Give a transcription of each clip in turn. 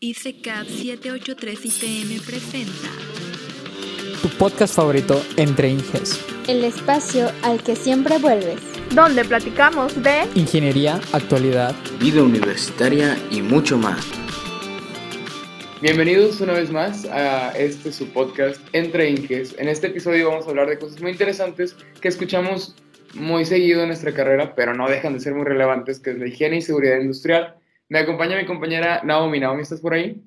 ICECAP 783 ITM presenta tu podcast favorito entre Inges, el espacio al que siempre vuelves. donde platicamos de ingeniería, actualidad, vida universitaria y mucho más. Bienvenidos una vez más a este su podcast Entre Inges. En este episodio vamos a hablar de cosas muy interesantes que escuchamos muy seguido en nuestra carrera, pero no dejan de ser muy relevantes, que es la higiene y seguridad industrial. Me acompaña mi compañera Naomi. Naomi, ¿estás por ahí?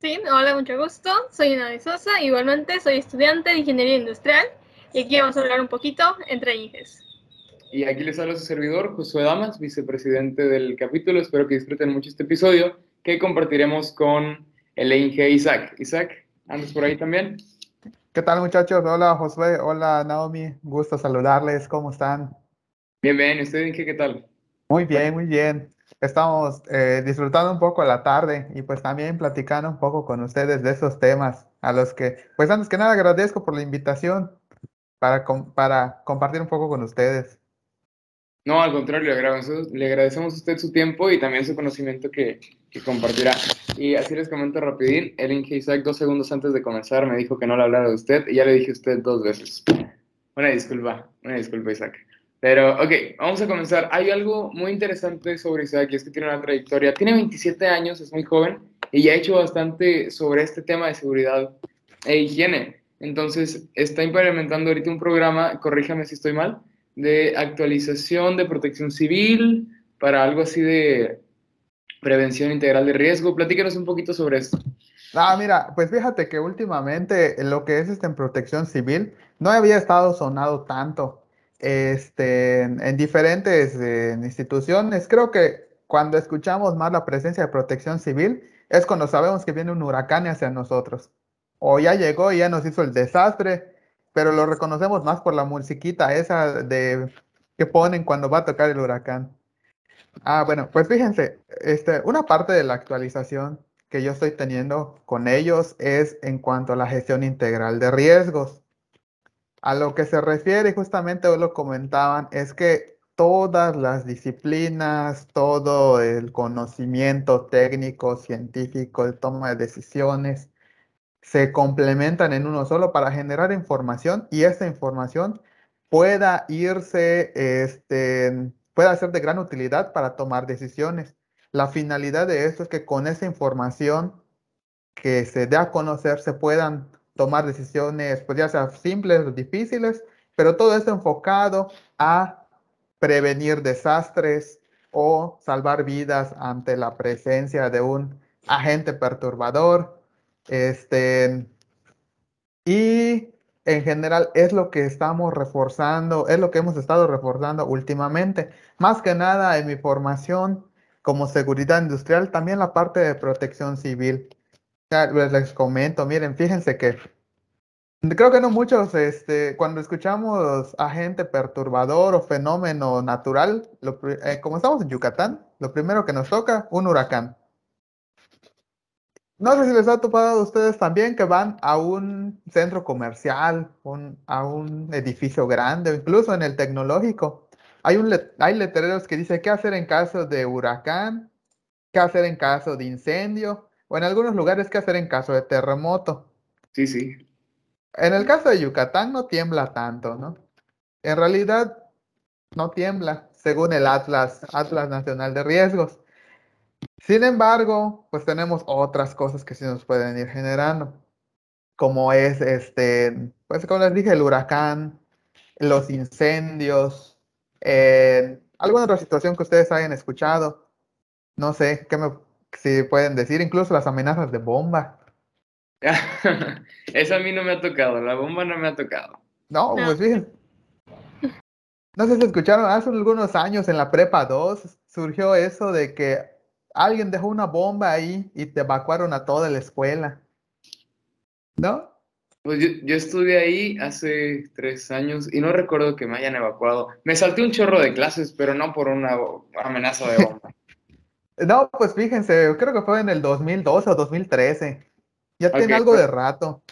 Sí, hola, mucho gusto. Soy de Sosa. Igualmente soy estudiante de Ingeniería Industrial y aquí vamos a hablar un poquito entre INGES. Y aquí les habla su servidor, Josué Damas, vicepresidente del capítulo. Espero que disfruten mucho este episodio que compartiremos con el Inge Isaac. Isaac, ¿andas por ahí también? ¿Qué tal muchachos? Hola Josué, hola Naomi, gusto saludarles, ¿cómo están? Bien, bien. ¿Y usted, Inge, qué tal? Muy bien, muy bien. Estamos eh, disfrutando un poco la tarde y pues también platicando un poco con ustedes de esos temas a los que, pues antes que nada agradezco por la invitación para, para compartir un poco con ustedes. No, al contrario, le agradecemos, le agradecemos a usted su tiempo y también su conocimiento que, que compartirá. Y así les comento rapidín, el Inge Isaac dos segundos antes de comenzar me dijo que no le hablara de usted y ya le dije a usted dos veces. Una disculpa, una disculpa Isaac. Pero, ok, vamos a comenzar. Hay algo muy interesante sobre Isaac y es que tiene una trayectoria. Tiene 27 años, es muy joven y ya ha hecho bastante sobre este tema de seguridad e higiene. Entonces, está implementando ahorita un programa, corríjame si estoy mal, de actualización de protección civil para algo así de prevención integral de riesgo. Platícanos un poquito sobre esto. Ah, mira, pues fíjate que últimamente lo que es este, en protección civil no había estado sonado tanto este, en, en diferentes eh, instituciones. Creo que cuando escuchamos más la presencia de protección civil es cuando sabemos que viene un huracán hacia nosotros. O ya llegó y ya nos hizo el desastre, pero lo reconocemos más por la musiquita esa de que ponen cuando va a tocar el huracán. Ah, bueno, pues fíjense, este, una parte de la actualización que yo estoy teniendo con ellos es en cuanto a la gestión integral de riesgos. A lo que se refiere, justamente hoy lo comentaban, es que todas las disciplinas, todo el conocimiento técnico, científico, el toma de decisiones, se complementan en uno solo para generar información y esta información pueda irse, este, pueda ser de gran utilidad para tomar decisiones. La finalidad de esto es que con esa información que se dé a conocer se puedan tomar decisiones, pues ya sea simples o difíciles, pero todo esto enfocado a prevenir desastres o salvar vidas ante la presencia de un agente perturbador. Este, y en general es lo que estamos reforzando, es lo que hemos estado reforzando últimamente. Más que nada en mi formación como seguridad industrial, también la parte de protección civil. Les, comento, miren, fíjense que creo que no muchos, este, cuando escuchamos agente perturbador o fenómeno natural, lo eh, como estamos en Yucatán, lo primero que nos toca, un huracán. No sé si les ha topado a ustedes también que van a un centro comercial, un- a un edificio grande, incluso en el tecnológico. Hay, un, hay letreros que dice qué hacer en caso de huracán, qué hacer en caso de incendio, o en algunos lugares qué hacer en caso de terremoto. Sí, sí. En el caso de Yucatán no tiembla tanto, ¿no? En realidad no tiembla, según el Atlas, Atlas Nacional de Riesgos. Sin embargo, pues tenemos otras cosas que sí nos pueden ir generando, como es este, pues como les dije, el huracán, los incendios, eh, alguna otra situación que ustedes hayan escuchado. No sé, qué me, si pueden decir, incluso las amenazas de bomba. Eso a mí no me ha tocado, la bomba no me ha tocado. No, No. pues fíjense. No sé si escucharon, hace algunos años en la prepa 2 surgió eso de que alguien dejó una bomba ahí y te evacuaron a toda la escuela. ¿No? Pues yo, yo estudié ahí hace tres años y no recuerdo que me hayan evacuado. Me salté un chorro de clases, pero no por una amenaza de bomba. No, pues fíjense, creo que fue en el 2012 o 2013. Ya tiene algo pues. de rato.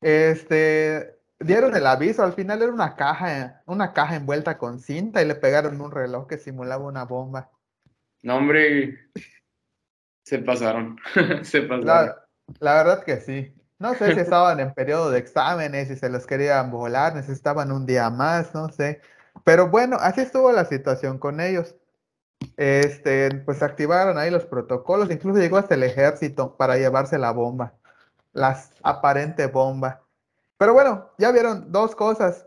Este, dieron el aviso, al final era una caja, una caja envuelta con cinta y le pegaron un reloj que simulaba una bomba. No, hombre, Se pasaron, se pasaron. La, la verdad que sí. No sé si estaban en periodo de exámenes y se los querían volar, necesitaban un día más, no sé. Pero bueno, así estuvo la situación con ellos. Este, pues activaron ahí los protocolos, incluso llegó hasta el ejército para llevarse la bomba, la aparente bomba. Pero bueno, ya vieron dos cosas.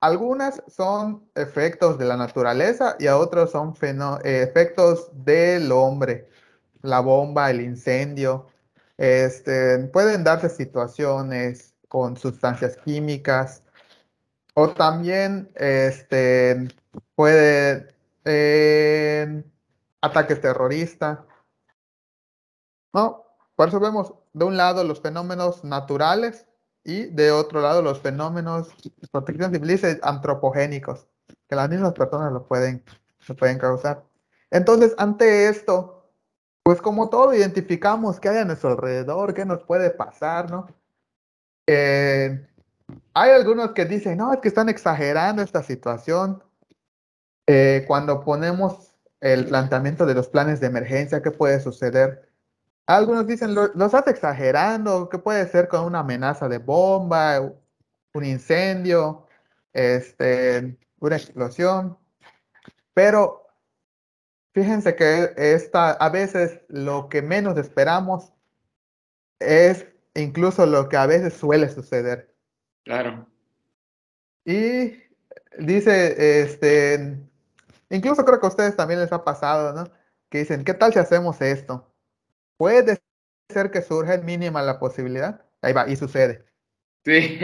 Algunas son efectos de la naturaleza y a otros son eh, efectos del hombre. La bomba, el incendio. Este, pueden darse situaciones con sustancias químicas o también este, puede eh, ataques terroristas. ¿No? Por eso vemos de un lado los fenómenos naturales y de otro lado los fenómenos, protección antropogénicos, que las mismas personas lo pueden, lo pueden causar. Entonces, ante esto, pues como todo identificamos qué hay a nuestro alrededor, qué nos puede pasar, ¿no? Eh, hay algunos que dicen, no, es que están exagerando esta situación. Eh, cuando ponemos el planteamiento de los planes de emergencia, ¿qué puede suceder? Algunos dicen, lo, estás exagerando, ¿qué puede ser con una amenaza de bomba, un incendio, este, una explosión? Pero fíjense que esta, a veces lo que menos esperamos es incluso lo que a veces suele suceder. Claro. Y dice, este, incluso creo que a ustedes también les ha pasado, ¿no? Que dicen, ¿qué tal si hacemos esto? Puede ser que surja en mínima la posibilidad. Ahí va, y sucede. Sí.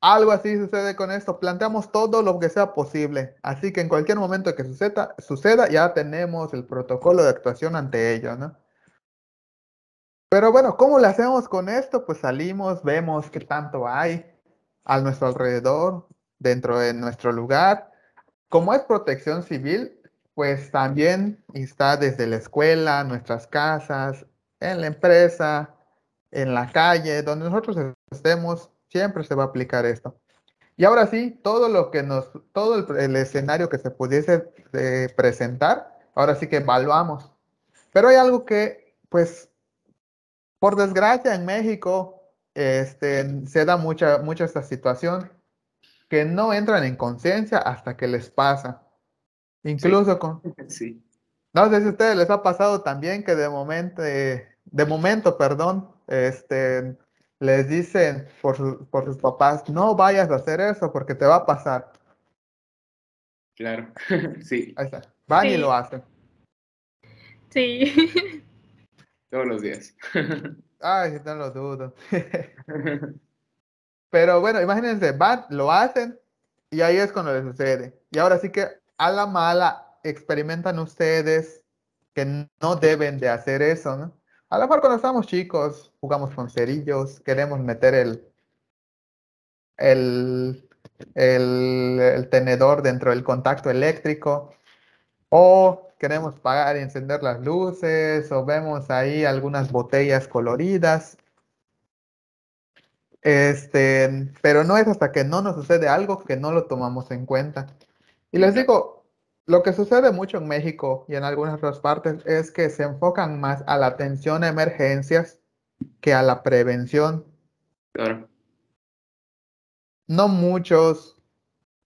Algo así sucede con esto. Planteamos todo lo que sea posible. Así que en cualquier momento que suceda, suceda ya tenemos el protocolo de actuación ante ello, ¿no? Pero bueno, ¿cómo lo hacemos con esto? Pues salimos, vemos qué tanto hay a nuestro alrededor, dentro de nuestro lugar. Como es protección civil, pues también está desde la escuela, nuestras casas, en la empresa, en la calle, donde nosotros estemos, siempre se va a aplicar esto. Y ahora sí, todo lo que nos, todo el, escenario que se pudiese eh, presentar, ahora sí que evaluamos. Pero hay algo que, pues, por desgracia en México, este, se da mucha, mucha esta situación, que no entran en conciencia hasta que les pasa. Incluso con... Sí. No sé si a ustedes les ha pasado también que de momento, de momento, perdón, este, les dicen por, por sus papás, no vayas a hacer eso porque te va a pasar. Claro, sí. Ahí está. Van y lo hacen. Sí. Todos los días. Ay, no lo dudo. Pero bueno, imagínense, van, lo hacen y ahí es cuando les sucede. Y ahora sí que a la mala experimentan ustedes que no deben de hacer eso, ¿no? A lo mejor cuando estamos chicos jugamos con cerillos, queremos meter el, el, el, tenedor dentro del contacto eléctrico o queremos pagar y encender las luces o vemos ahí algunas botellas coloridas. Este, pero no es hasta que no nos sucede algo que no lo tomamos en cuenta. Y les digo, lo que sucede mucho en México y en algunas otras partes es que se enfocan más a la atención a emergencias que a la prevención. Claro. No muchos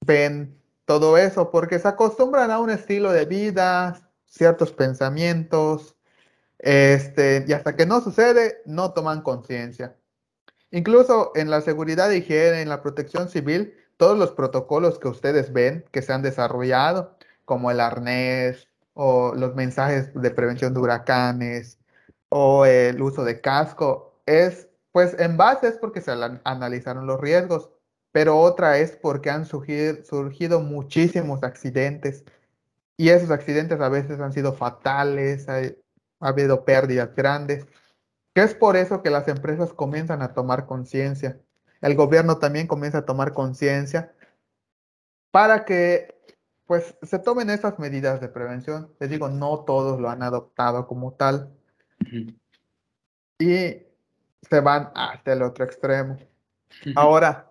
ven todo eso porque se acostumbran a un estilo de vida, ciertos pensamientos, este, y hasta que no sucede, no toman conciencia. Incluso en la seguridad de higiene, en la protección civil, todos los protocolos que ustedes ven que se han desarrollado, como el arnés o los mensajes de prevención de huracanes o el uso de casco, es pues en base es porque se analizaron los riesgos, pero otra es porque han surgido, surgido muchísimos accidentes y esos accidentes a veces han sido fatales, ha habido pérdidas grandes, que es por eso que las empresas comienzan a tomar conciencia el gobierno también comienza a tomar conciencia para que pues se tomen esas medidas de prevención. Les digo, no todos lo han adoptado como tal. Y se van hasta el otro extremo. Ahora,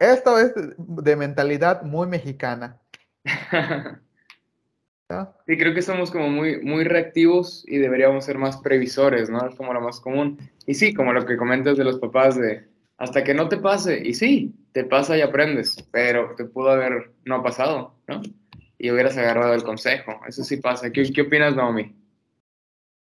esto es de mentalidad muy mexicana. ¿no? Sí, creo que somos como muy, muy reactivos y deberíamos ser más previsores, ¿no? Es como lo más común. Y sí, como lo que comentas de los papás de hasta que no te pase, y sí, te pasa y aprendes, pero te pudo haber no pasado, ¿no? Y hubieras agarrado el consejo, eso sí pasa. ¿Qué, qué opinas, Naomi?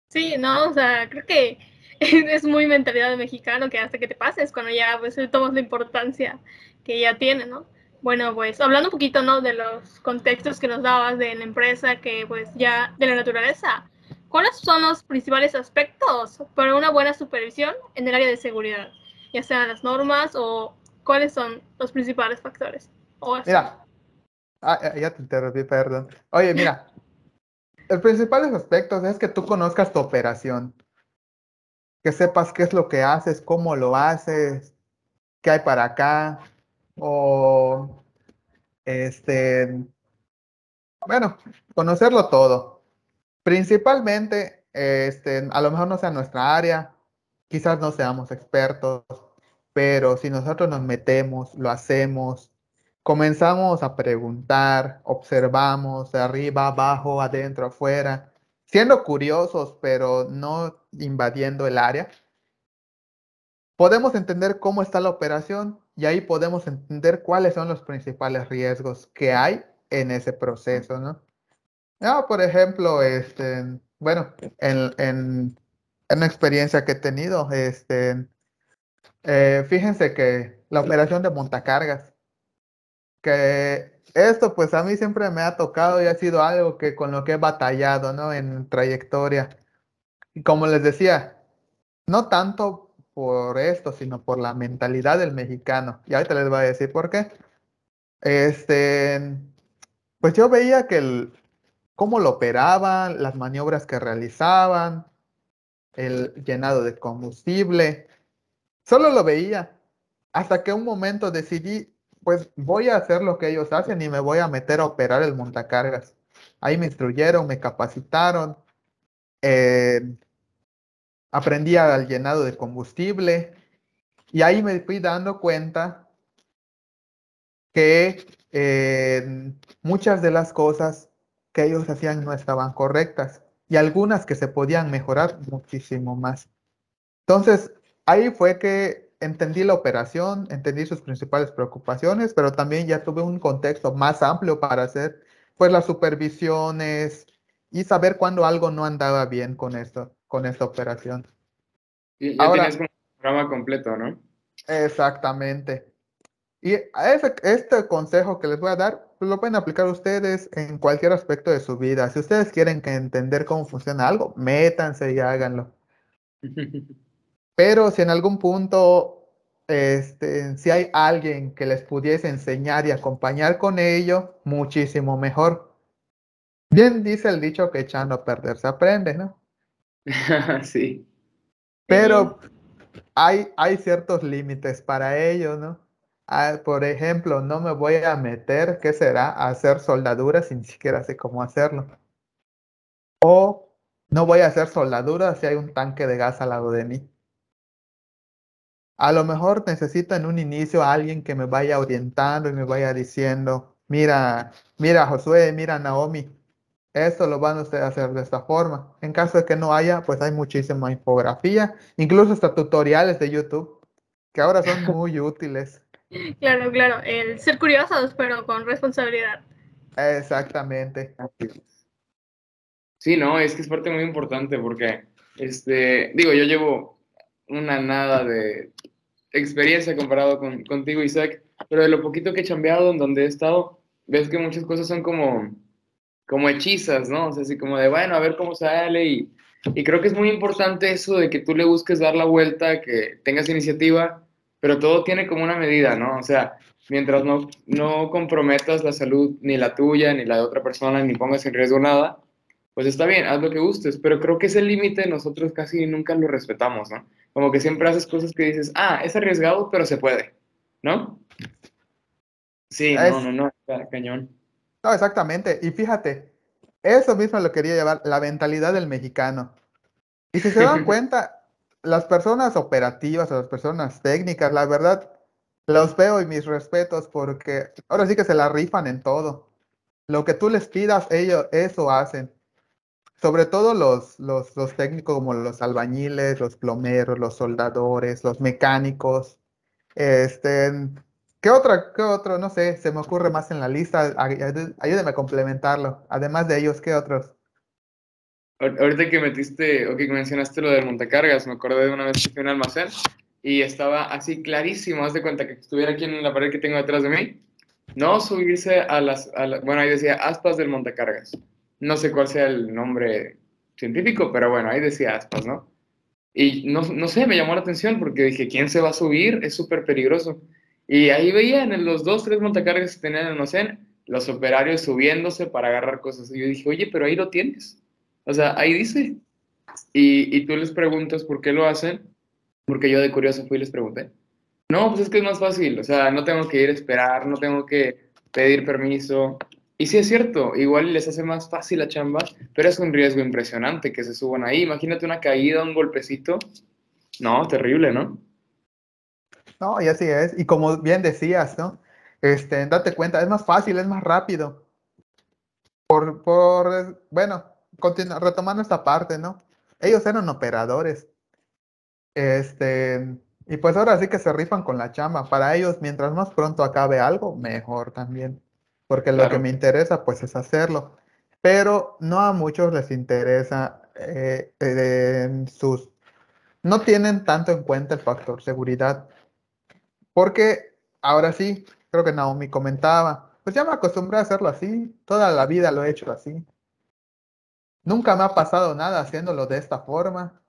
Sí, no, o sea, creo que es muy mentalidad de mexicano que hasta que te pases, cuando ya pues tomas la importancia que ya tiene, ¿no? Bueno, pues hablando un poquito, ¿no? De los contextos que nos dabas de la empresa, que pues ya de la naturaleza, ¿cuáles son los principales aspectos para una buena supervisión en el área de seguridad? Ya sean las normas o cuáles son los principales factores. O. Mira, ah, ya te interrumpí, perdón. Oye, mira, los principales aspectos es que tú conozcas tu operación, que sepas qué es lo que haces, cómo lo haces, qué hay para acá, o este, bueno, conocerlo todo. Principalmente, este, a lo mejor no sea nuestra área, quizás no seamos expertos, pero si nosotros nos metemos, lo hacemos, comenzamos a preguntar, observamos de arriba, abajo, adentro, afuera, siendo curiosos, pero no invadiendo el área, podemos entender cómo está la operación y ahí podemos entender cuáles son los principales riesgos que hay en ese proceso, ¿no? Ah, por ejemplo, este, bueno, en, en, en una experiencia que he tenido, este, eh, fíjense que la operación de montacargas, que esto pues a mí siempre me ha tocado y ha sido algo que con lo que he batallado, ¿no? En trayectoria. Y como les decía, no tanto por esto, sino por la mentalidad del mexicano. Y ahorita les voy a decir por qué. Este, pues yo veía que el, cómo lo operaban, las maniobras que realizaban, el llenado de combustible, solo lo veía. Hasta que un momento decidí, pues voy a hacer lo que ellos hacen y me voy a meter a operar el montacargas. Ahí me instruyeron, me capacitaron. Eh, aprendí al llenado de combustible y ahí me fui dando cuenta que eh, muchas de las cosas que ellos hacían no estaban correctas y algunas que se podían mejorar muchísimo más. Entonces, ahí fue que entendí la operación, entendí sus principales preocupaciones, pero también ya tuve un contexto más amplio para hacer pues las supervisiones y saber cuándo algo no andaba bien con esto con esta operación. Y ya Ahora- un programa completo, ¿no? Exactamente. Y ese, este consejo que les voy a dar, pues lo pueden aplicar ustedes en cualquier aspecto de su vida. Si ustedes quieren que entender cómo funciona algo, métanse y háganlo. Pero si en algún punto, este, si hay alguien que les pudiese enseñar y acompañar con ello, muchísimo mejor. Bien dice el dicho que echando a perder se aprende, ¿no? sí. Pero hay, hay ciertos límites para ello, ¿no? Ah, por ejemplo, no me voy a meter, ¿qué será? A hacer soldaduras sin siquiera sé cómo hacerlo. O no voy a hacer soldaduras si hay un tanque de gas al lado de mí. A lo mejor necesito en un inicio alguien que me vaya orientando y me vaya diciendo, mira, mira Josué, mira Naomi, esto lo van ustedes a hacer de esta forma. En caso de que no haya, pues hay muchísima infografía, incluso hasta tutoriales de YouTube, que ahora son muy útiles. Claro, claro, el ser curiosos, pero con responsabilidad. Exactamente. Sí, no, es que es parte muy importante porque, este, digo, yo llevo una nada de experiencia comparado con, contigo, Isaac, pero de lo poquito que he chambeado, en donde he estado, ves que muchas cosas son como, como hechizas, ¿no? O sea, así como de, bueno, a ver cómo sale y, y creo que es muy importante eso de que tú le busques dar la vuelta, que tengas iniciativa, pero todo tiene como una medida, ¿no? O sea, mientras no, no comprometas la salud ni la tuya, ni la de otra persona, ni pongas en riesgo nada, pues está bien, haz lo que gustes, pero creo que ese límite nosotros casi nunca lo respetamos, ¿no? Como que siempre haces cosas que dices, ah, es arriesgado, pero se puede, ¿no? Sí, no, no, no, ca- cañón. No, exactamente. Y fíjate, eso mismo lo quería llevar, la mentalidad del mexicano. Y si se dan cuenta, las personas operativas o las personas técnicas, la verdad, los veo y mis respetos porque ahora sí que se la rifan en todo. Lo que tú les pidas, ellos eso hacen. Sobre todo los, los, los técnicos como los albañiles, los plomeros, los soldadores, los mecánicos. Este, ¿qué otra, qué otro? No sé, se me ocurre más en la lista. Ay- ayú- Ayúdeme a complementarlo. Además de ellos, ¿qué otros? Ahor- Ahorita que metiste o que mencionaste lo del montacargas, me acordé de una vez que fui a un almacén y estaba así clarísimo, haz de cuenta que estuviera aquí en la pared que tengo detrás de mí, no subirse a las, a la- bueno, ahí decía aspas del montacargas. No sé cuál sea el nombre científico, pero bueno, ahí decía aspas, ¿no? Y no, no sé, me llamó la atención porque dije, ¿quién se va a subir? Es súper peligroso. Y ahí veía en los dos, tres montacargas que tenían en el almacén, los operarios subiéndose para agarrar cosas. Y yo dije, oye, pero ahí lo tienes. O sea, ahí dice. Y, y tú les preguntas por qué lo hacen, porque yo de curioso fui y les pregunté. No, pues es que es más fácil, o sea, no tengo que ir a esperar, no tengo que pedir permiso. Y sí es cierto, igual les hace más fácil la chamba, pero es un riesgo impresionante que se suban ahí. Imagínate una caída, un golpecito. No, terrible, ¿no? No, y así es. Y como bien decías, ¿no? Este, date cuenta, es más fácil, es más rápido. Por, por, bueno, continu- retomando esta parte, ¿no? Ellos eran operadores. Este, y pues ahora sí que se rifan con la chamba. Para ellos, mientras más pronto acabe algo, mejor también. Porque lo que me interesa, pues, es hacerlo. Pero no a muchos les interesa eh, eh, en sus... No tienen tanto en cuenta el factor seguridad. Porque ahora sí, creo que Naomi comentaba, pues ya me acostumbré a hacerlo así, toda la vida lo he hecho así. Nunca me ha pasado nada haciéndolo de esta forma.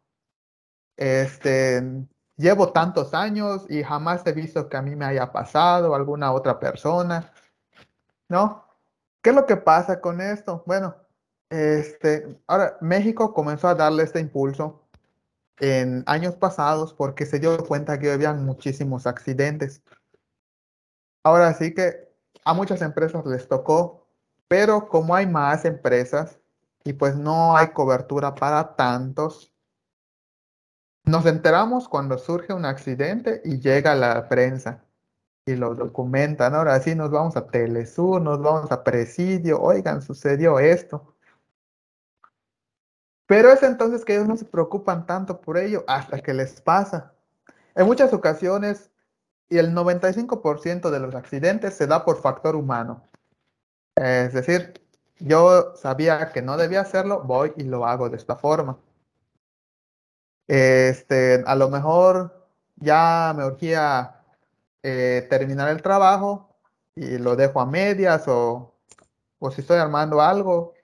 Este, llevo tantos años y jamás he visto que a mí me haya pasado o alguna otra persona, ¿no? ¿Qué es lo que pasa con esto? Bueno, este, ahora México comenzó a darle este impulso en años pasados porque se dio cuenta que había muchísimos accidentes. Ahora sí que a muchas empresas les tocó, pero como hay más empresas y pues no hay cobertura para tantos, nos enteramos cuando surge un accidente y llega la prensa y lo documentan. Ahora sí nos vamos a Telesur, nos vamos a Presidio, oigan, sucedió esto. Pero es entonces que ellos no se preocupan tanto por ello hasta que les pasa. En muchas ocasiones, y el 95% de los accidentes se da por factor humano. Es decir, yo sabía que no debía hacerlo, voy y lo hago de esta forma. Este, a lo mejor ya me urgía eh, terminar el trabajo y lo dejo a medias o, o si estoy armando algo,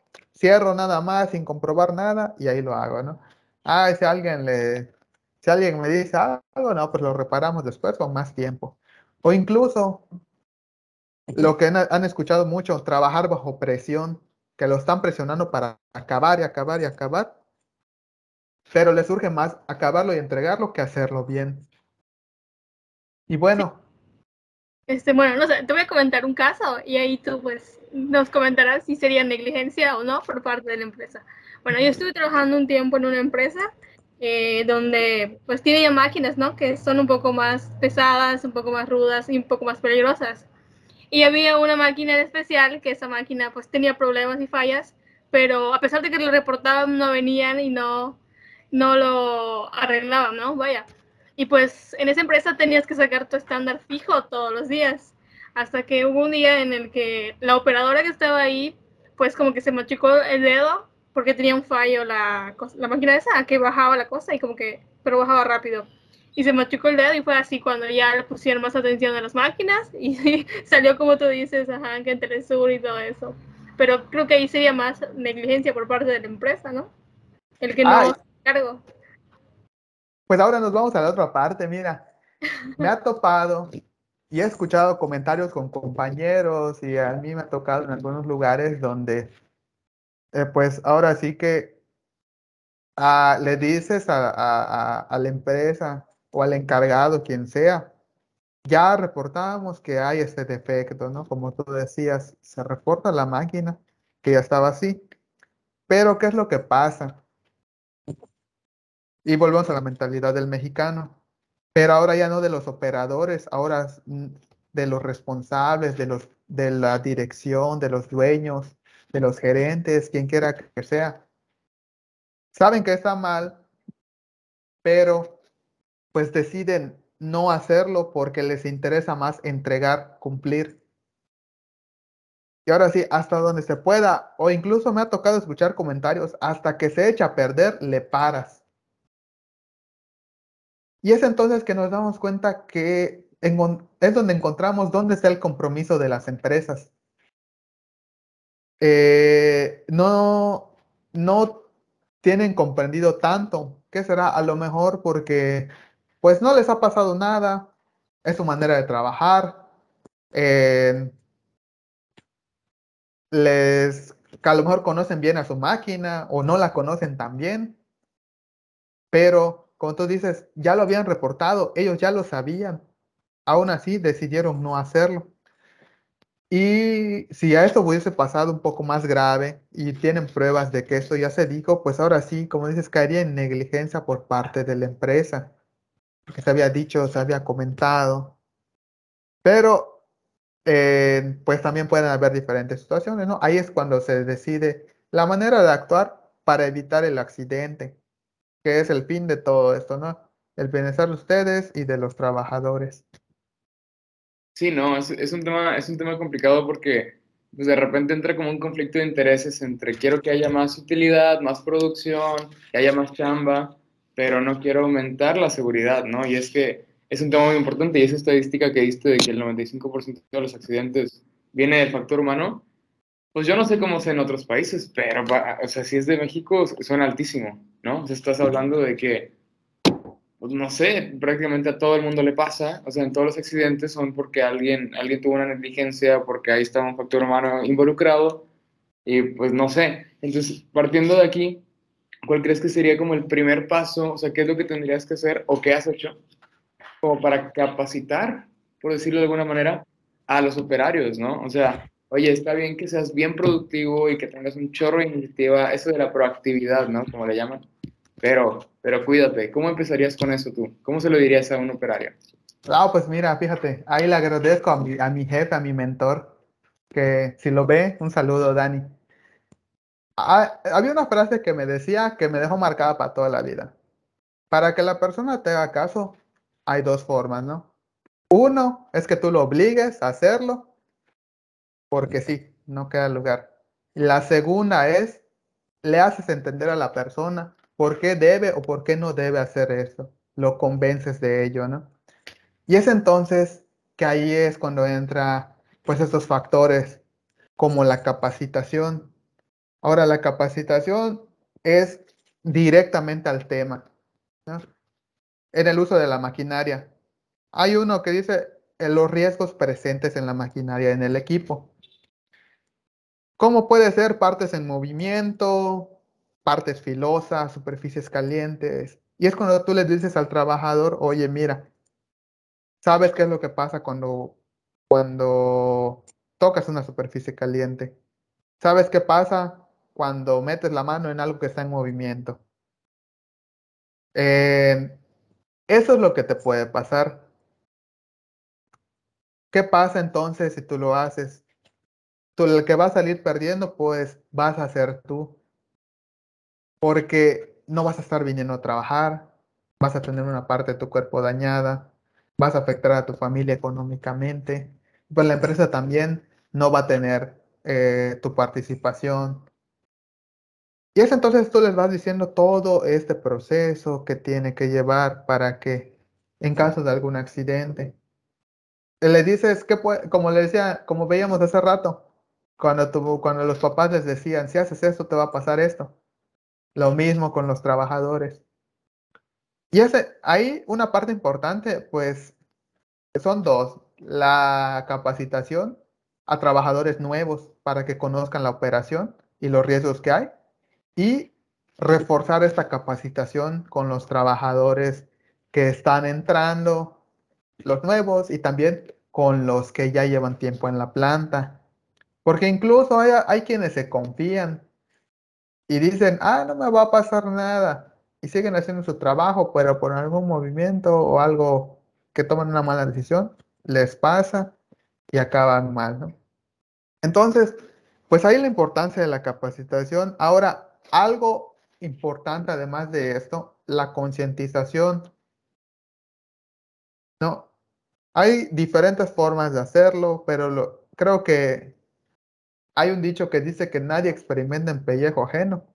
cierro nada más sin comprobar nada y ahí lo hago, ¿no? Ah, si alguien le, si alguien me dice algo, no, pues lo reparamos después con más tiempo. O incluso lo que han, escuchado mucho, trabajar bajo presión, que lo están presionando para acabar y acabar y acabar, pero le surge más acabarlo y entregarlo que hacerlo bien. Y bueno, Este, bueno, no sé, te voy a comentar un caso y ahí tú pues nos comentarás si sería negligencia o no por parte de la empresa. Bueno, yo estuve trabajando un tiempo en una empresa eh, donde pues tiene ya máquinas, ¿no? Que son un poco más pesadas, un poco más rudas y un poco más peligrosas. Y había una máquina en especial que esa máquina pues tenía problemas y fallas, pero a pesar de que lo reportaban no venían y no, no lo arreglaban, ¿no? Vaya. Y pues en esa empresa tenías que sacar tu estándar fijo todos los días. Hasta que hubo un día en el que la operadora que estaba ahí, pues como que se machucó el dedo porque tenía un fallo la, la máquina esa que bajaba la cosa y como que, pero bajaba rápido. Y se machucó el dedo y fue así cuando ya le pusieron más atención a las máquinas y salió como tú dices, ajá, que en Telesur y todo eso. Pero creo que ahí sería más negligencia por parte de la empresa, ¿no? El que no Ay. cargo. Pues ahora nos vamos a la otra parte, mira. Me ha topado y he escuchado comentarios con compañeros y a mí me ha tocado en algunos lugares donde, eh, pues ahora sí que ah, le dices a, a- a- la empresa o al encargado, quien sea, ya reportamos que hay este defecto, ¿no? Como tú decías, se reporta la máquina que ya estaba así. Pero ¿qué es lo que pasa? Y volvemos a la mentalidad del mexicano. Pero ahora ya no de los operadores, ahora de los responsables, de los de la dirección, de los dueños, de los gerentes, quien quiera que sea. Saben que está mal, pero pues deciden no hacerlo porque les interesa más entregar, cumplir. Y ahora sí, hasta donde se pueda, o incluso me ha tocado escuchar comentarios, hasta que se echa a perder, le paras. Y es entonces que nos damos cuenta que es donde encontramos dónde está el compromiso de las empresas. Eh, no, no tienen comprendido tanto. ¿Qué será? A lo mejor porque pues no les ha pasado nada, es su manera de trabajar, eh, les, a lo mejor conocen bien a su máquina o no la conocen tan bien, pero como tú dices, ya lo habían reportado, ellos ya lo sabían, aún así decidieron no hacerlo. Y si a esto hubiese pasado un poco más grave y tienen pruebas de que esto ya se dijo, pues ahora sí, como dices, caería en negligencia por parte de la empresa, porque se había dicho, se había comentado. Pero, eh, pues también pueden haber diferentes situaciones, ¿no? Ahí es cuando se decide la manera de actuar para evitar el accidente que es el fin de todo esto, ¿no? El bienestar de ustedes y de los trabajadores. Sí, no, es, un, tema, es un tema complicado porque pues de repente entra como un conflicto de intereses entre quiero que haya más utilidad, más producción, que haya más chamba, pero no quiero aumentar la seguridad, ¿no? Y es que es un tema muy importante y esa estadística que diste de que el 95% de los accidentes viene del factor humano, pues yo no sé cómo sea en otros países, pero, o sea, si es de México, suena altísimo, ¿no? O sea, estás hablando de que, pues no sé, prácticamente a todo el mundo le pasa, o sea, en todos los accidentes son porque alguien, alguien tuvo una negligencia, porque ahí estaba un factor humano involucrado, y pues no sé. Entonces, partiendo de aquí, ¿cuál crees que sería como el primer paso? O sea, ¿qué es lo que tendrías que hacer o qué has hecho como para capacitar, por decirlo de alguna manera, a los operarios, ¿no? O sea, oye, está bien que seas bien productivo y que tengas un chorro de iniciativa, eso de la proactividad, ¿no? Como le llaman. Pero, pero cuídate, ¿cómo empezarías con eso tú? ¿Cómo se lo dirías a un operario? Ah, pues mira, fíjate, ahí le agradezco a mi, a mi jefe, a mi mentor, que si lo ve, un saludo, Dani. Ah, había una frase que me decía que me dejó marcada para toda la vida. Para que la persona te haga caso, hay dos formas, ¿no? Uno es que tú lo obligues a hacerlo porque sí, no queda lugar. La segunda es, le haces entender a la persona por qué debe o por qué no debe hacer eso. Lo convences de ello, ¿no? Y es entonces que ahí es cuando entra, pues, estos factores como la capacitación. Ahora, la capacitación es directamente al tema, ¿no? En el uso de la maquinaria. Hay uno que dice los riesgos presentes en la maquinaria en el equipo. ¿Cómo puede ser partes en movimiento, partes filosas, superficies calientes? Y es cuando tú le dices al trabajador, oye, mira, ¿sabes qué es lo que pasa cuando, cuando tocas una superficie caliente? ¿Sabes qué pasa cuando metes la mano en algo que está en movimiento? Eh, eso es lo que te puede pasar. ¿Qué pasa entonces si tú lo haces? El que va a salir perdiendo, pues vas a ser tú. Porque no vas a estar viniendo a trabajar, vas a tener una parte de tu cuerpo dañada, vas a afectar a tu familia económicamente, pues la empresa también no va a tener eh, tu participación. Y es entonces tú les vas diciendo todo este proceso que tiene que llevar para que en caso de algún accidente, le dices que, como le decía, como veíamos hace rato, cuando, cuando los papás les decían, si haces esto, te va a pasar esto. Lo mismo con los trabajadores. Y ese, ahí una parte importante, pues, son dos. La capacitación a trabajadores nuevos para que conozcan la operación y los riesgos que hay. Y reforzar esta capacitación con los trabajadores que están entrando, los nuevos, y también con los que ya llevan tiempo en la planta. Porque incluso hay, quienes se confían y dicen, ah, no me va a pasar nada. Y siguen haciendo su trabajo, pero por algún movimiento o algo que toman una mala decisión, les pasa y acaban mal, ¿no? Entonces, pues ahí la importancia de la capacitación. Ahora, algo importante además de esto, la concientización. No, hay diferentes formas de hacerlo, pero lo, creo que hay un dicho que dice que nadie experimenta en pellejo ajeno.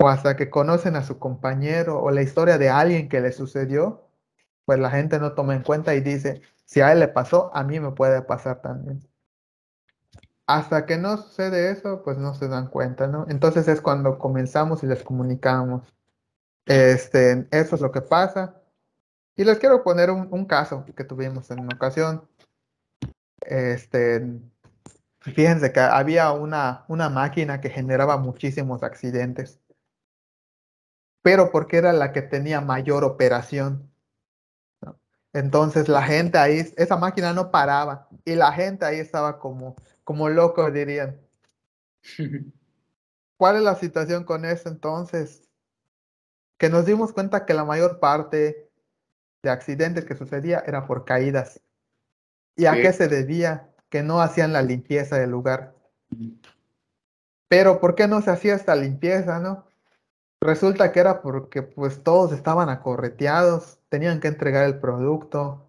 O hasta que conocen a su compañero o la historia de alguien que le sucedió, pues la gente no toma en cuenta y dice, si a él le pasó, a mí me puede pasar también. Hasta que no sucede eso, pues no se dan cuenta, ¿no? Entonces es cuando comenzamos y les comunicamos. Este, eso es lo que pasa. Y les quiero poner un, un caso que tuvimos en una ocasión. Este, fíjense que había una, una máquina que generaba muchísimos accidentes, pero porque era la que tenía mayor operación. Entonces la gente ahí, esa máquina no paraba y la gente ahí estaba como, como loco, dirían. ¿Cuál es la situación con eso entonces? Que nos dimos cuenta que la mayor parte de accidentes que sucedía era por caídas. ¿Y a qué se debía? Que no hacían la limpieza del lugar. Pero ¿por qué no se hacía esta limpieza, no? Resulta que era porque pues todos estaban acorreteados, tenían que entregar el producto,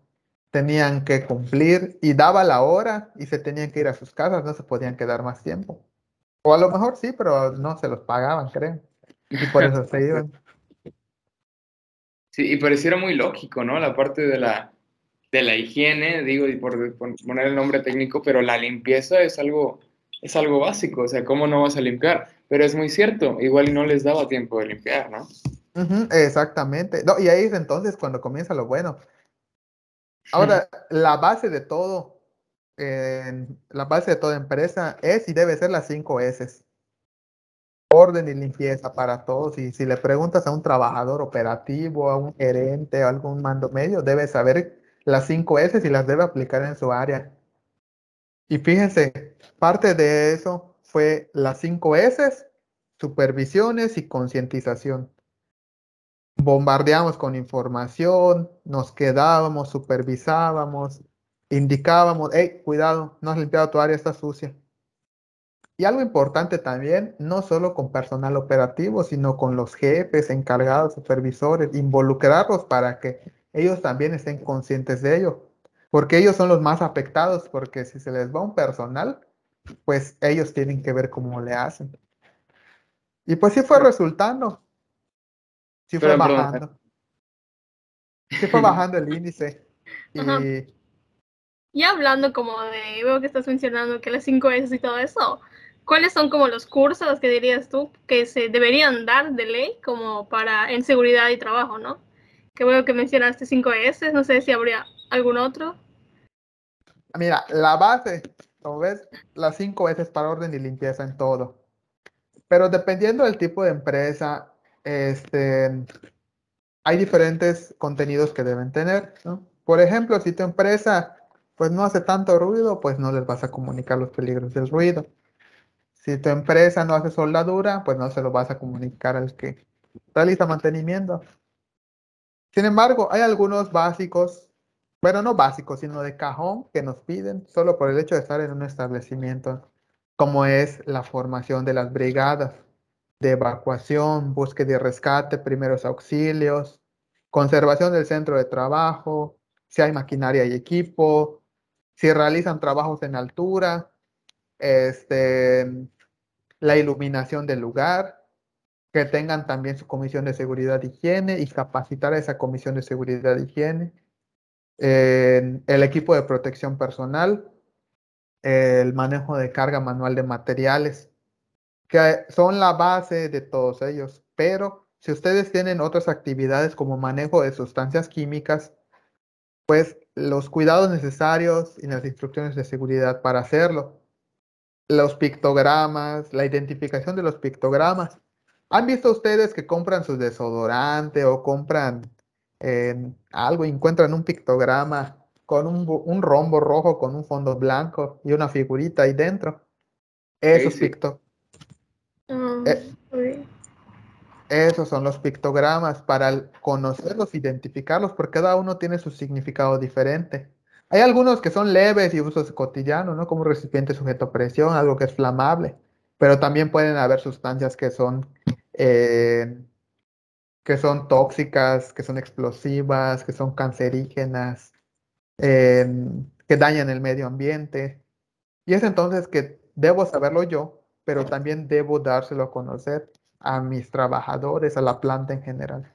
tenían que cumplir y daba la hora y se tenían que ir a sus casas, no se podían quedar más tiempo. O a lo mejor sí, pero no se los pagaban, creo. Y por eso se iban. Sí, y pareciera muy lógico, ¿no? La parte de la, de la higiene, digo, y por, por poner el nombre técnico, pero la limpieza es algo, es algo básico, o sea, ¿cómo no vas a limpiar? Pero es muy cierto, igual no les daba tiempo de limpiar, ¿no? Exactamente. No, y ahí es entonces cuando comienza lo bueno. Ahora, la base de todo, la base de toda empresa es y debe ser las cinco S. Orden y limpieza para todos. Y si le preguntas a un trabajador operativo, a un gerente, a algún mando medio, debe saber las cinco S y las debe aplicar en su área. Y fíjense, parte de eso fue las cinco S, supervisiones y concientización bombardeamos con información, nos quedábamos, supervisábamos, indicábamos, hey, cuidado, no has limpiado tu área, está sucia. Y algo importante también, no solo con personal operativo, sino con los jefes, encargados, supervisores, involucrarlos para que ellos también estén conscientes de ello, porque ellos son los más afectados, porque si se les va un personal, pues ellos tienen que ver cómo le hacen. Y pues sí fue resultando. Sí fue Pero, bajando. Sí fue bajando el índice. Ajá. Y hablando como de, veo que estás mencionando que las 5 S y todo eso, ¿cuáles son como los cursos que dirías tú que se deberían dar de ley como para en seguridad y trabajo, ¿no? Que veo que mencionaste 5 S, no sé si habría algún otro. mira, la base, como ves, las cinco veces para orden y limpieza en todo. Pero dependiendo del tipo de empresa, este, hay diferentes contenidos que deben tener, ¿no? Por ejemplo, si tu empresa pues no hace tanto ruido, pues no les vas a comunicar los peligros del ruido. Si tu empresa no hace soldadura, pues no se lo vas a comunicar al que realiza mantenimiento. Sin embargo, hay algunos básicos, bueno, no básicos, sino de cajón que nos piden solo por el hecho de estar en un establecimiento, como es la formación de las brigadas de evacuación, búsqueda y rescate, primeros auxilios, conservación del centro de trabajo, si hay maquinaria y equipo, si realizan trabajos en altura, este, la iluminación del lugar, que tengan también su comisión de seguridad e higiene y capacitar a esa comisión de seguridad e higiene, eh, el equipo de protección personal, el manejo de carga manual de materiales, que son la base de todos ellos. Pero si ustedes tienen otras actividades como manejo de sustancias químicas, pues los cuidados necesarios y las instrucciones de seguridad para hacerlo. Los pictogramas, la identificación de los pictogramas. ¿Han visto ustedes que compran su desodorante o compran eh, algo y encuentran un pictograma con un, rombo rojo con un fondo blanco y una figurita ahí dentro? Esos, sí. picto- Ah, Eh. esos son los pictogramas para conocerlos, identificarlos, porque cada uno tiene su significado diferente. Hay algunos que son leves y usos cotidianos, ¿no? Como recipiente sujeto a presión, algo que es flamable, pero también pueden haber sustancias que son, eh, que son tóxicas, que son explosivas, que son cancerígenas, eh, que dañan el medio ambiente. Y es entonces que debo saberlo yo, pero también debo dárselo a conocer a mis trabajadores, a la planta en general.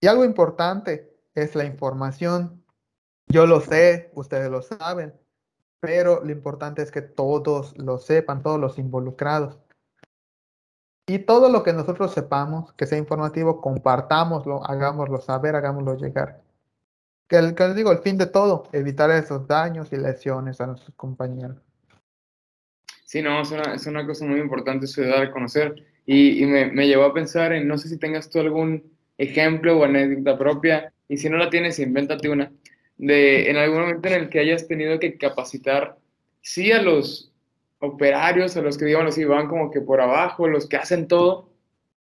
Y algo importante es la información. Yo lo sé, ustedes lo saben, pero lo importante es que todos lo sepan, todos los involucrados. Y todo lo que nosotros sepamos, que sea informativo, compartámoslo, hagámoslo saber, hagámoslo llegar. Que, el, que les digo, el fin de todo, evitar esos daños y lesiones a nuestros compañeros. Sí, no, es una, es una cosa muy importante eso de dar a conocer. Y, y me, me, llevó a pensar en, no sé si tengas tú algún ejemplo o anécdota propia, y si no la tienes, invéntate una, de en algún momento en el que hayas tenido que capacitar, sí, a los operarios, a los que, digamos así, van como que por abajo, los que hacen todo,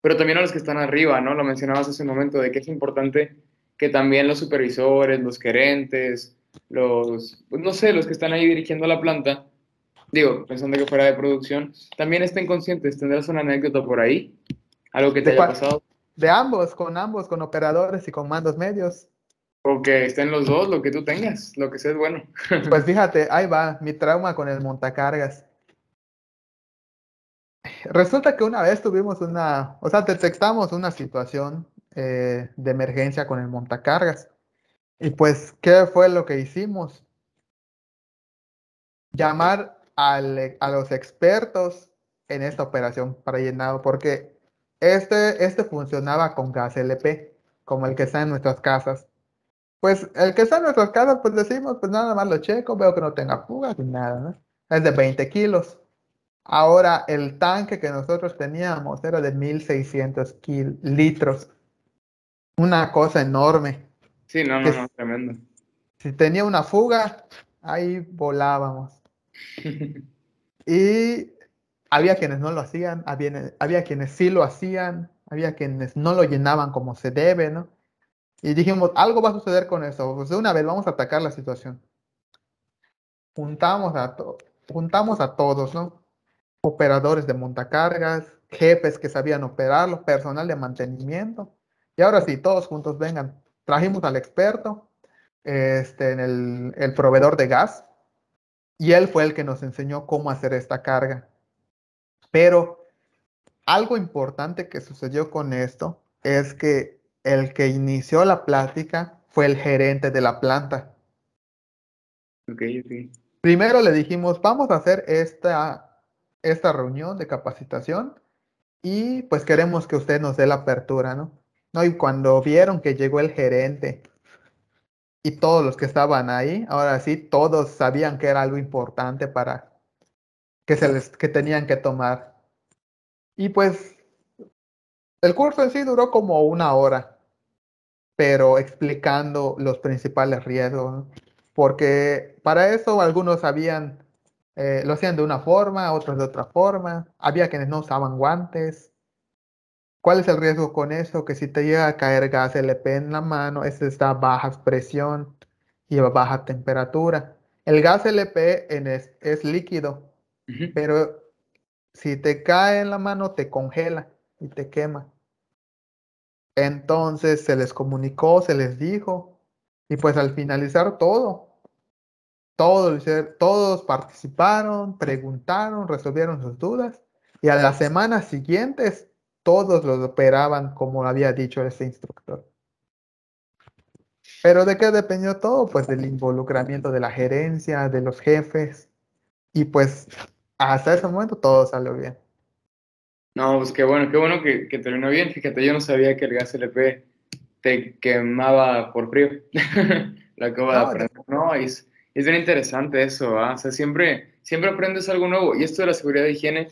pero también a los que están arriba, ¿no? Lo mencionabas hace un momento, de que es importante que también los supervisores, los gerentes, los, pues no sé, los que están ahí dirigiendo la planta, digo, pensando que fuera de producción, también estén conscientes. ¿Tendrás una anécdota por ahí? ¿Algo que te haya pasado? De ambos, con ambos, con operadores y con mandos medios. O que estén los dos, lo que tú tengas, lo que sea es bueno. Pues fíjate, ahí va, mi trauma con el montacargas. Resulta que una vez tuvimos una, o sea, detectamos una situación eh, de emergencia con el montacargas. Y pues, ¿qué fue lo que hicimos? Llamar a los expertos en esta operación para llenado, porque este, este funcionaba con gas LP, como el que está en nuestras casas. Pues el que está en nuestras casas, pues decimos, pues nada más lo checo, veo que no tenga fugas ni nada, ¿no? Es de 20 kilos. Ahora, el tanque que nosotros teníamos era de 1600 litros. Una cosa enorme. Sí, no, no, no, tremendo. Si tenía una fuga, ahí volábamos. y había quienes no lo hacían, había, había quienes sí lo hacían, había quienes no lo llenaban como se debe, ¿no? Y dijimos, algo va a suceder con eso. Pues de una vez vamos a atacar la situación. Juntamos a, juntamos a todos, ¿no? Operadores de montacargas, jefes que sabían operarlo, personal de mantenimiento. Y ahora sí, todos juntos vengan. Trajimos al experto, este, en el, el proveedor de gas, y él fue el que nos enseñó cómo hacer esta carga. Pero algo importante que sucedió con esto es que el que inició la plática fue el gerente de la planta. Ok, ok. Primero le dijimos, vamos a hacer esta, esta reunión de capacitación y pues queremos que usted nos dé la apertura, ¿no? ¿no? Y cuando vieron que llegó el gerente y todos los que estaban ahí, ahora sí, todos sabían que era algo importante para que se les que tenían que tomar. Y pues el curso en sí duró como una hora, pero explicando los principales riesgos, porque para eso algunos sabían, eh, lo hacían de una forma, otros de otra forma, había quienes no usaban guantes. ¿Cuál es el riesgo con eso? Que si te llega a caer gas LP en la mano, ese está a baja presión y baja temperatura. El gas LP en es, es líquido, uh -huh. pero si te cae en la mano te congela y te quema. Entonces se les comunicó, se les dijo, y pues al finalizar todo, todos, todos participaron, preguntaron, resolvieron sus dudas, y a las semanas siguientes todos los operaban como había dicho ese instructor. Pero ¿de qué dependió todo? Pues del involucramiento de la gerencia, de los jefes, y pues hasta ese momento todo salió bien. No, pues qué bueno, qué bueno que, que, terminó bien. Fíjate, yo no sabía que el gas LP te quemaba por frío. Lo acabo de no, aprender. No, es, es bien interesante eso. O sea, siempre, siempre aprendes algo nuevo. Y esto de la seguridad de higiene,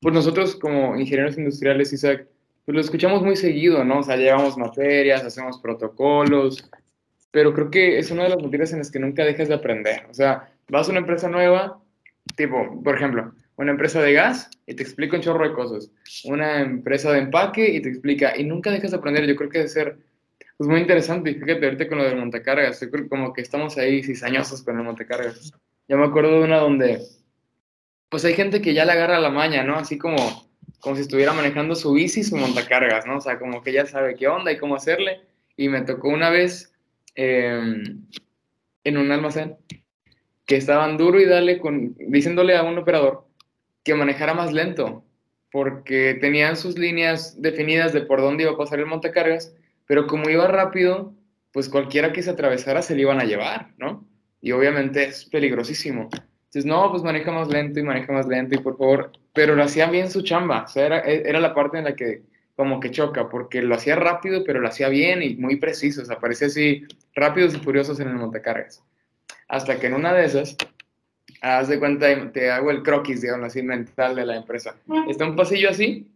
pues nosotros como ingenieros industriales, Isaac, pues lo escuchamos muy seguido, ¿no? O sea, llevamos materias, hacemos protocolos, pero creo que es una de las materias en las que nunca dejas de aprender. O sea, vas a una empresa nueva, tipo, por ejemplo, una empresa de gas y te explica un chorro de cosas. Una empresa de empaque y te explica, y nunca dejas de aprender. Yo creo que de ser, Pues muy interesante, fíjate ahorita con lo del montacargas, yo creo como que estamos ahí cizañosos con el montacargas. Yo me acuerdo de una donde, pues hay gente que ya le agarra la maña, ¿no? Así como, como si estuviera manejando su bici su montacargas, ¿no? O sea, como que ya sabe qué onda y cómo hacerle. Y me tocó una vez em, en un almacén que estaban duro y dale con, diciéndole a un operador que manejara más lento, porque tenían sus líneas definidas de por dónde iba a pasar el montacargas, pero como iba rápido, pues cualquiera que se atravesara se le iban a llevar, ¿no? Y obviamente es peligrosísimo. Entonces, no, pues maneja más lento y maneja más lento y por favor, pero lo hacían bien su chamba, o sea, era, era la parte en la que como que choca, porque lo hacía rápido, pero lo hacía bien y muy preciso, o sea, parecía así rápidos y furiosos en el montacargas. Hasta que en una de esas, haz de cuenta, te hago el croquis, digamos así, mental de la empresa. Está un pasillo así,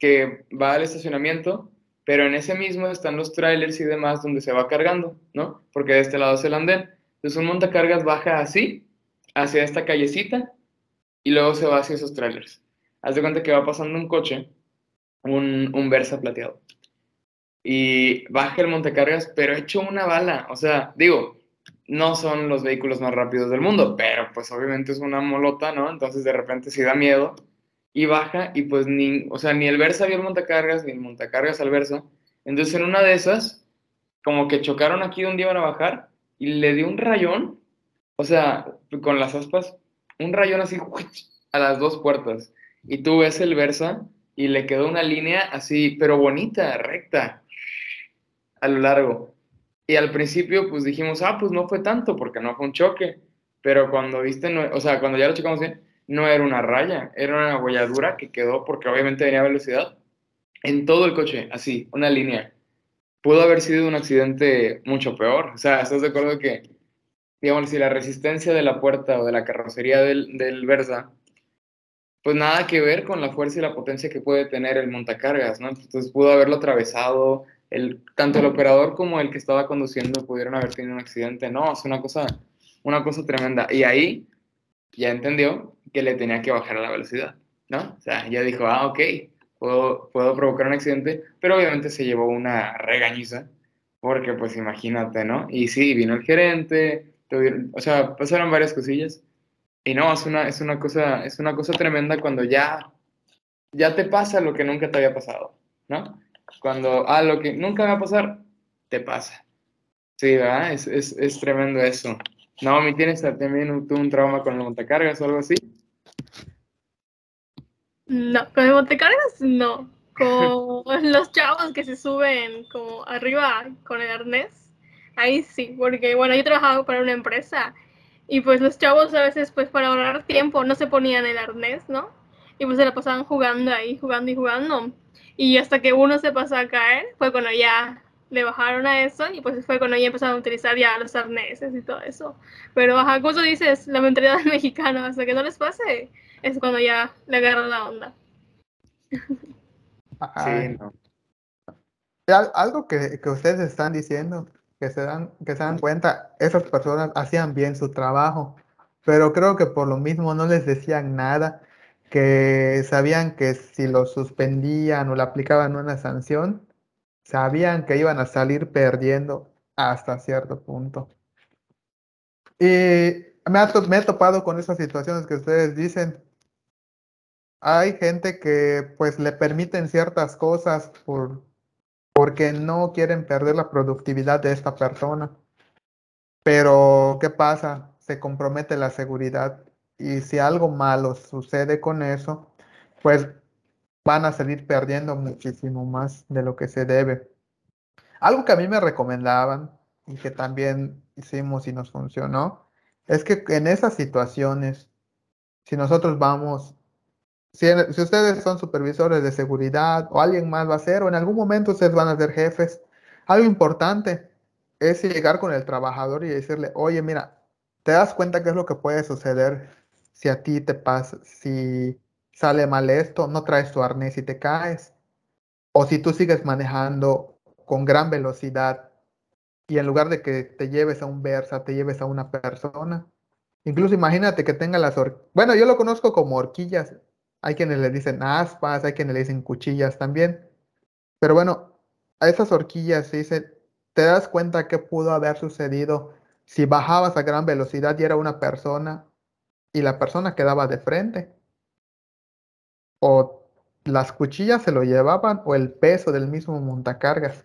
que va al estacionamiento, pero en ese mismo están los trailers y demás donde se va cargando, ¿no? Porque de este lado es el andén. Entonces un montacargas baja así, hacia esta callecita, y luego se va hacia esos trailers. Haz de cuenta que va pasando un coche, un, un Versa plateado. Y baja el montacargas, pero hecho una bala. O sea, digo, no son los vehículos más rápidos del mundo, pero pues obviamente es una molota, ¿no? Entonces de repente sí da miedo y baja y pues ni, o sea, ni el Versa vio el montacargas, ni el montacargas al Versa. Entonces en una de esas, como que chocaron aquí donde iban a bajar y le dio un rayón, o sea, con las aspas, un rayón así a las dos puertas. Y tú ves el Versa y le quedó una línea así, pero bonita, recta, a lo largo. Y al principio, pues dijimos, ah, pues no fue tanto, porque no fue un choque. Pero cuando viste, o sea, cuando ya lo chocamos bien, no era una raya, era una bolladura que quedó porque obviamente venía a velocidad en todo el coche, así, una línea. Pudo haber sido un accidente mucho peor. O sea, ¿estás de acuerdo que, digamos, si la resistencia de la puerta o de la carrocería del, del Versa, pues nada que ver con la fuerza y la potencia que puede tener el montacargas, ¿no? Entonces pudo haberlo atravesado, el, tanto el operador como el que estaba conduciendo pudieron haber tenido un accidente. No, es una cosa, una cosa tremenda. Y ahí ya entendió que le tenía que bajar la velocidad, ¿no? O sea, ya dijo, ah, ok, puedo, puedo provocar un accidente, pero obviamente se llevó una regañiza, porque pues imagínate, ¿no? Y sí, vino el gerente, o sea, pasaron varias cosillas. Y no, es una, es una, cosa, es una cosa tremenda cuando ya, ya te pasa lo que nunca te había pasado, ¿no? Cuando, ah, lo que nunca va a pasar, te pasa. Sí, ¿verdad? Es, es, es tremendo eso. No, ¿me tienes también un, un trauma con el montacargas o algo así? No, con el montacargas no. Con los chavos que se suben como arriba con el arnés, ahí sí, porque bueno, yo trabajaba para una empresa y pues los chavos a veces pues para ahorrar tiempo no se ponían el arnés, ¿no? Y pues se la pasaban jugando ahí, jugando y jugando. Y hasta que uno se pasó a caer, fue cuando ya le bajaron a eso y pues fue cuando ya empezaron a utilizar ya los arneses y todo eso. Pero, ajá, como tú dices, la mentalidad del mexicano, hasta que no les pase, es cuando ya le agarran la onda. Sí, no. Algo que, que, ustedes están diciendo, que se, dan, que se dan cuenta, esas personas hacían bien su trabajo, pero creo que por lo mismo no les decían nada, que sabían que si lo suspendían o le aplicaban una sanción, sabían que iban a salir perdiendo hasta cierto punto. Y me, he topado con esas situaciones que ustedes dicen. Hay gente que pues le permiten ciertas cosas por, porque no quieren perder la productividad de esta persona. Pero, ¿qué pasa? Se compromete la seguridad y si algo malo sucede con eso, pues van a salir perdiendo muchísimo más de lo que se debe. Algo que a mí me recomendaban y que también hicimos y nos funcionó, es que en esas situaciones, si nosotros vamos, si, si ustedes son supervisores de seguridad o alguien más va a ser, o en algún momento ustedes van a ser jefes, algo importante es llegar con el trabajador y decirle, oye, mira, ¿te das cuenta qué es lo que puede suceder si a ti te pasa, si sale mal esto, no traes tu arnés y te caes. O si tú sigues manejando con gran velocidad y en lugar de que te lleves a un Versa, te lleves a una persona. Incluso imagínate que tenga las horquillas. Bueno, yo lo conozco como horquillas. Hay quienes le dicen aspas, hay quienes le dicen cuchillas también. Pero bueno, a esas horquillas se dice, te das cuenta que pudo haber sucedido si bajabas a gran velocidad y era una persona y la persona quedaba de frente. O las cuchillas se lo llevaban o el peso del mismo montacargas.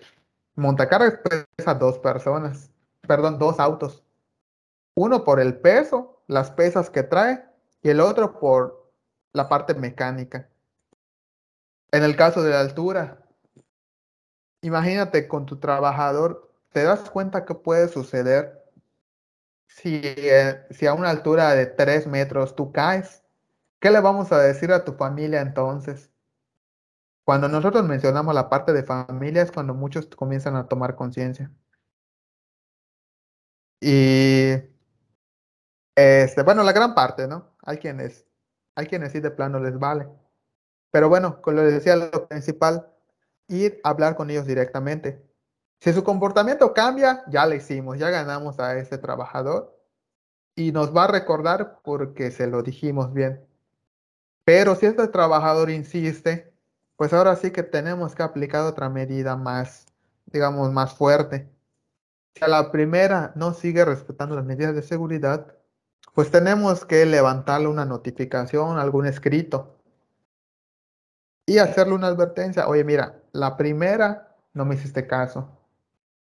Montacargas pesa dos personas, perdón, dos autos. Uno por el peso, las pesas que trae, y el otro por la parte mecánica. En el caso de la altura, imagínate con tu trabajador, ¿te das cuenta que puede suceder si, eh, si a una altura de 3 metros tú caes? ¿Qué le vamos a decir a tu familia entonces? Cuando nosotros mencionamos la parte de familia es cuando muchos comienzan a tomar conciencia. Y este, bueno, la gran parte, ¿no? Hay quienes, hay quienes sí de plano les vale. Pero bueno, como les decía, lo principal, ir a hablar con ellos directamente. Si su comportamiento cambia, ya le hicimos, ya ganamos a ese trabajador y nos va a recordar porque se lo dijimos bien. Pero si este trabajador insiste, pues ahora sí que tenemos que aplicar otra medida más, digamos, más fuerte. Si a la primera no sigue respetando las medidas de seguridad, pues tenemos que levantarle una notificación, algún escrito y hacerle una advertencia. Oye, mira, la primera no me hiciste caso.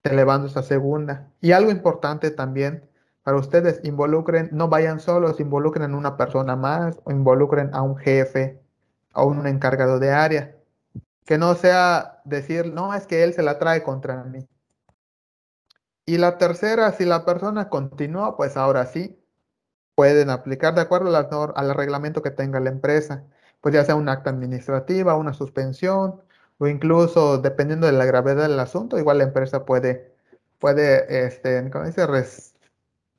Te levanto esta segunda. Y algo importante también para ustedes, involucren, no vayan solos, involucren a una persona más o involucren a un jefe, a un encargado de área. Que no sea decir, no, es que él se la trae contra mí. Y la tercera, si la persona continúa, pues ahora sí, pueden aplicar de acuerdo al reglamento que tenga la empresa pues ya sea un acta administrativa, una suspensión, o incluso dependiendo de la gravedad del asunto, igual la empresa puede, puede este, ¿cómo dice?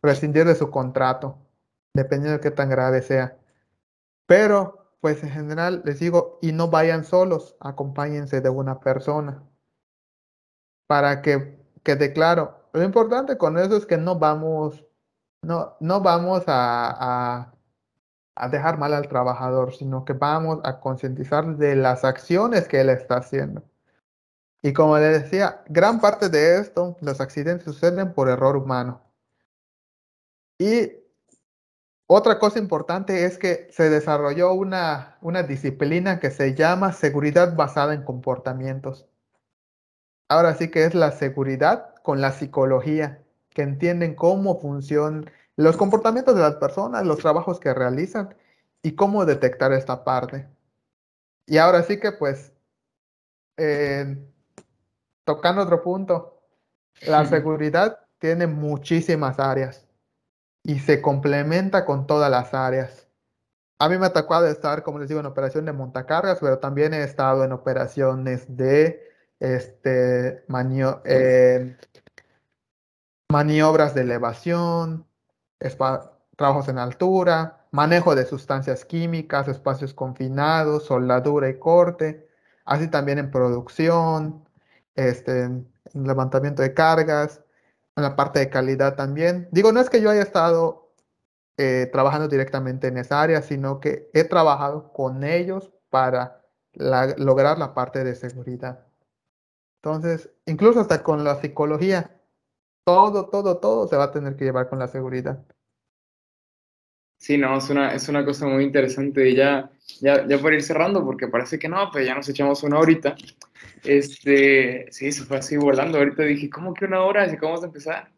Rescindir de su contrato, dependiendo de qué tan grave sea. Pero, pues en general les digo, y no vayan solos, acompáñense de una persona para que quede claro. Lo importante con eso es que no vamos, no, no vamos a a dejar mal al trabajador, sino que vamos a concientizar de las acciones que él está haciendo. Y como le decía, gran parte de esto, los accidentes suceden por error humano. Y otra cosa importante es que se desarrolló una, una disciplina que se llama seguridad basada en comportamientos. Ahora sí que es la seguridad con la psicología, que entienden cómo funciona los comportamientos de las personas, los trabajos que realizan y cómo detectar esta parte. Y ahora sí que pues, eh, tocando otro punto, la seguridad tiene muchísimas áreas y se complementa con todas las áreas. A mí me ha tocado estar, como les digo, en operación de montacargas, pero también he estado en operaciones de este, eh, maniobras de elevación, trabajos en altura, manejo de sustancias químicas, espacios confinados, soldadura y corte, así también en producción, este, en levantamiento de cargas, en la parte de calidad también. Digo, no es que yo haya estado eh, trabajando directamente en esa área, sino que he trabajado con ellos para lograr la parte de seguridad. Entonces, incluso hasta con la psicología, todo, todo, todo se va a tener que llevar con la seguridad. Sí, no, es una, es una cosa muy interesante y ya, ya, ya por ir cerrando, porque parece que no, pues ya nos echamos una horita. Este, sí, se fue así volando. Ahorita dije, ¿cómo que una hora? ¿Y cómo vamos a empezar?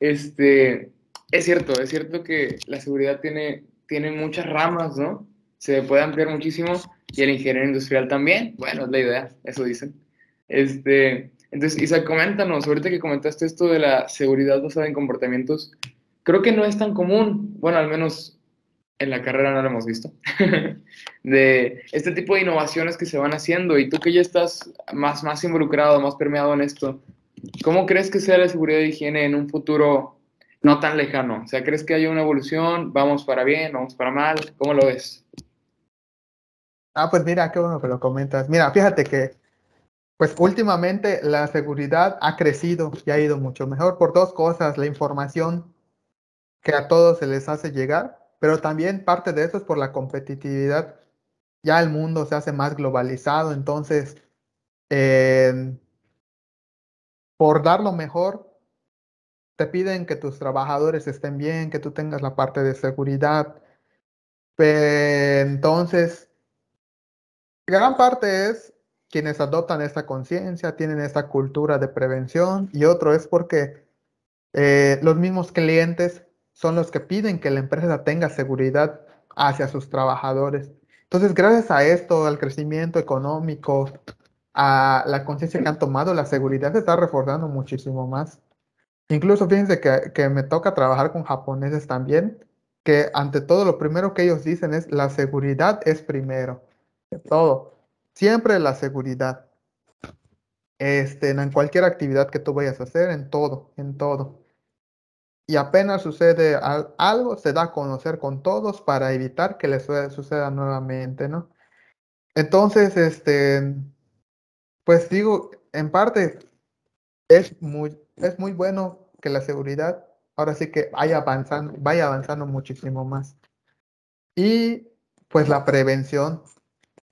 Este, es cierto, es cierto que la seguridad tiene, tiene muchas ramas, ¿no? Se puede ampliar muchísimo y el ingeniero industrial también. Bueno, es la idea, eso dicen. Este, entonces, Isaac, coméntanos, ahorita que comentaste esto de la seguridad basada en comportamientos, creo que no es tan común, bueno, al menos en la carrera no lo hemos visto, de este tipo de innovaciones que se van haciendo y tú que ya estás más, más involucrado, más permeado en esto, ¿cómo crees que sea la seguridad de higiene en un futuro no tan lejano? O sea, ¿crees que haya una evolución? ¿Vamos para bien? ¿Vamos para mal? ¿Cómo lo ves? Ah, pues mira, qué bueno que lo comentas. Mira, fíjate que pues últimamente la seguridad ha crecido y ha ido mucho mejor por dos cosas, la información que a todos se les hace llegar, pero también parte de eso es por la competitividad. Ya el mundo se hace más globalizado, entonces, por por dar lo mejor, te piden que tus trabajadores estén bien, que tú tengas la parte de seguridad. entonces, gran parte es quienes adoptan esta conciencia, tienen esta cultura de prevención y otro es porque eh, los mismos clientes son los que piden que la empresa tenga seguridad hacia sus trabajadores. Entonces, gracias a esto, al crecimiento económico, a la conciencia que han tomado, la seguridad se está reforzando muchísimo más. Incluso fíjense que, que, me toca trabajar con japoneses también, que ante todo lo primero que ellos dicen es la seguridad es primero. De todo. Siempre la seguridad. Este, en cualquier actividad que tú vayas a hacer, en todo, en todo. Y apenas sucede algo, se da a conocer con todos para evitar que les suceda nuevamente, ¿no? Entonces, este, pues digo, en parte es muy, es muy bueno que la seguridad ahora sí que vaya avanzando, vaya avanzando muchísimo más. Y pues la prevención.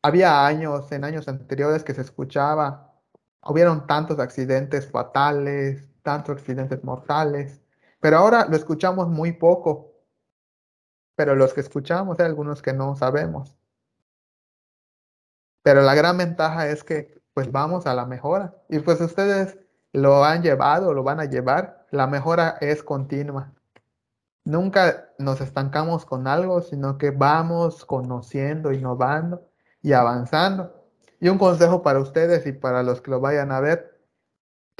Había años, en años anteriores que se escuchaba, hubieron tantos accidentes fatales, tantos accidentes mortales, pero ahora lo escuchamos muy poco. Pero los que escuchamos hay algunos que no sabemos. Pero la gran ventaja es que pues vamos a la mejora. Y pues ustedes lo han llevado, lo van a llevar. La mejora es continua. Nunca nos estancamos con algo, sino que vamos conociendo, innovando y avanzando. Y un consejo para ustedes y para los que lo vayan a ver,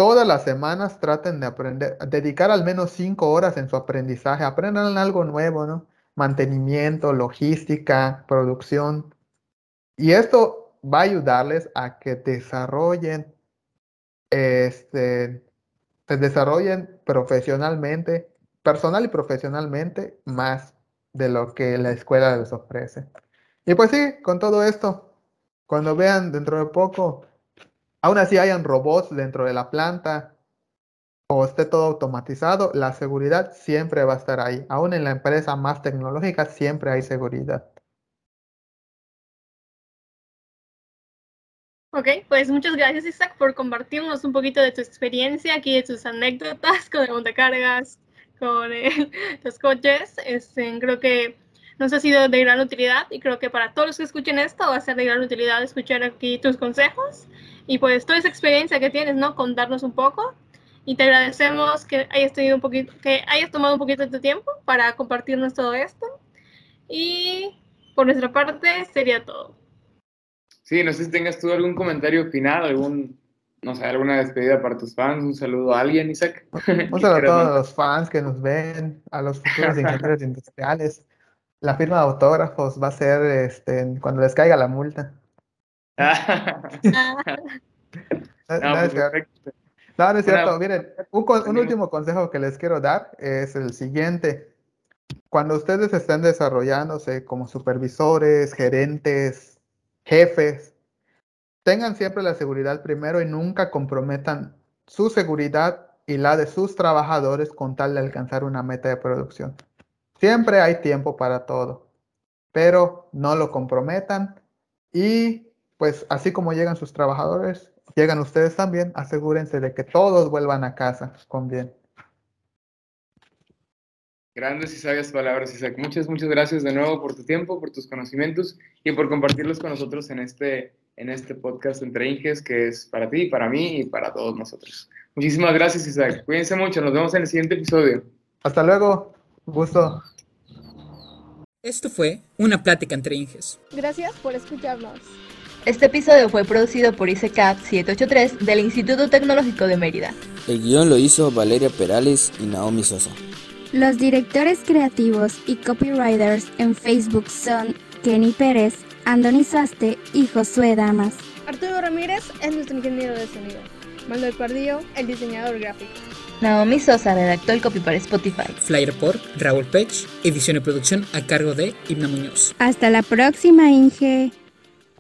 todas las semanas traten de aprender, dedicar al menos cinco horas en su aprendizaje, aprendan algo nuevo, ¿no? Mantenimiento, logística, producción. Y esto va a ayudarles a que desarrollen, este, se desarrollen profesionalmente, personal y profesionalmente, más de lo que la escuela les ofrece. Y pues sí, con todo esto, cuando vean dentro de poco, aún así hayan robots dentro de la planta o esté todo automatizado, la seguridad siempre va a estar ahí. Aún en la empresa más tecnológica siempre hay seguridad. Ok, pues muchas gracias Isaac por compartirnos un poquito de tu experiencia aquí, de tus anécdotas con el montacargas, con los coches. Este, creo que nos ha sido de gran utilidad y creo que para todos los que escuchen esto va a ser de gran utilidad escuchar aquí tus consejos y pues toda esa experiencia que tienes, ¿no? Contarnos un poco y te agradecemos que hayas tenido un poquito, que hayas tomado un poquito de tu tiempo para compartirnos todo esto y por nuestra parte sería todo. Sí, no sé si tengas tú algún comentario final, algún, no sé, alguna despedida para tus fans, un saludo a alguien, Isaac. Un saludo a todos los fans que nos ven, a los futuros ingenieros industriales. La firma de autógrafos va a ser este, cuando les caiga la multa. no, no, es cierto. no, es cierto. Miren, un, un último consejo que les quiero dar es el siguiente. Cuando ustedes estén desarrollándose como supervisores, gerentes, jefes, tengan siempre la seguridad primero y nunca comprometan su seguridad y la de sus trabajadores con tal de alcanzar una meta de producción. Siempre hay tiempo para todo, pero no lo comprometan y pues así como llegan sus trabajadores, llegan ustedes también, asegúrense de que todos vuelvan a casa con bien. Grandes y sabias palabras, Isaac. Muchas, muchas gracias de nuevo por tu tiempo, por tus conocimientos y por compartirlos con nosotros en este, en este podcast entre Inges, que es para ti, para mí y para todos nosotros. Muchísimas gracias, Isaac. Cuídense mucho. Nos vemos en el siguiente episodio. Hasta luego. Gusto. Esto fue una plática entre Inges. Gracias por escucharnos. Este episodio fue producido por ICECAP 783 del Instituto Tecnológico de Mérida. El guion lo hizo Valeria Perales y Naomi Sosa. Los directores creativos y copywriters en Facebook son Kenny Pérez, Andoni Saste y Josué Damas. Arturo Ramírez es nuestro ingeniero de sonido. Manuel Pardillo, el diseñador gráfico. Naomi Sosa redactó el copy para Spotify. Flyer por Raúl Pech, edición y producción a cargo de Ibna Muñoz. Hasta la próxima, Inge.